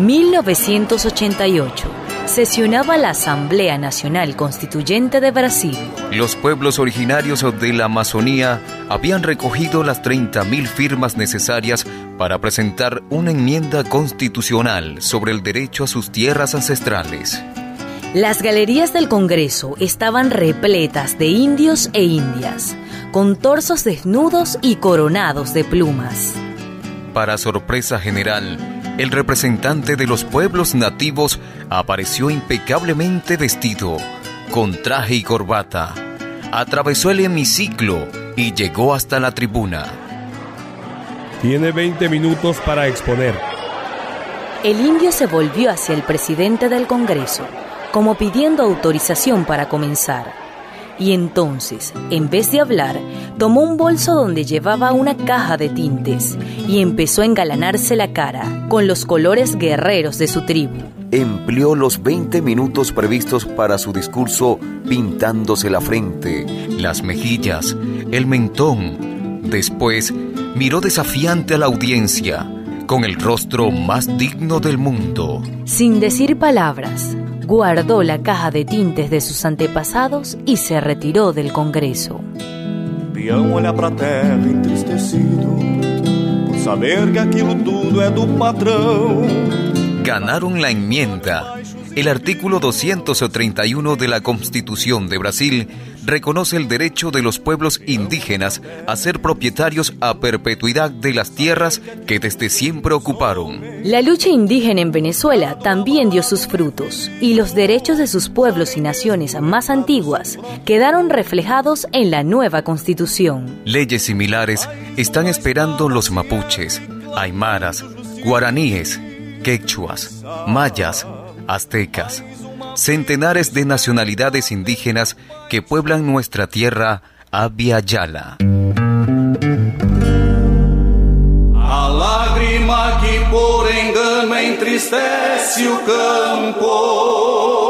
1988. Sesionaba la Asamblea Nacional Constituyente de Brasil. Los pueblos originarios de la Amazonía habían recogido las 30.000 firmas necesarias para presentar una enmienda constitucional sobre el derecho a sus tierras ancestrales. Las galerías del Congreso estaban repletas de indios e indias, con torsos desnudos y coronados de plumas. Para sorpresa general, el representante de los pueblos nativos apareció impecablemente vestido, con traje y corbata. Atravesó el hemiciclo y llegó hasta la tribuna. Tiene 20 minutos para exponer. El indio se volvió hacia el presidente del Congreso, como pidiendo autorización para comenzar. Y entonces, en vez de hablar, tomó un bolso donde llevaba una caja de tintes y empezó a engalanarse la cara con los colores guerreros de su tribu. Empleó los 20 minutos previstos para su discurso pintándose la frente, las mejillas, el mentón. Después, miró desafiante a la audiencia, con el rostro más digno del mundo. Sin decir palabras, guardó la caja de tintes de sus antepasados y se retiró del Congreso. Peão olha pra terra entristecido por saber que aquilo tudo é do patrão. Ganaron la enmienda. El artículo 231 de la Constitución de Brasil reconoce el derecho de los pueblos indígenas a ser propietarios a perpetuidad de las tierras que desde siempre ocuparon. La lucha indígena en Venezuela también dio sus frutos y los derechos de sus pueblos y naciones más antiguas quedaron reflejados en la nueva constitución. Leyes similares están esperando los mapuches, aymaras, guaraníes, quechuas, mayas, aztecas, centenares de nacionalidades indígenas que pueblan nuestra tierra Abya Yala. A lágrima que por engano entristece campo.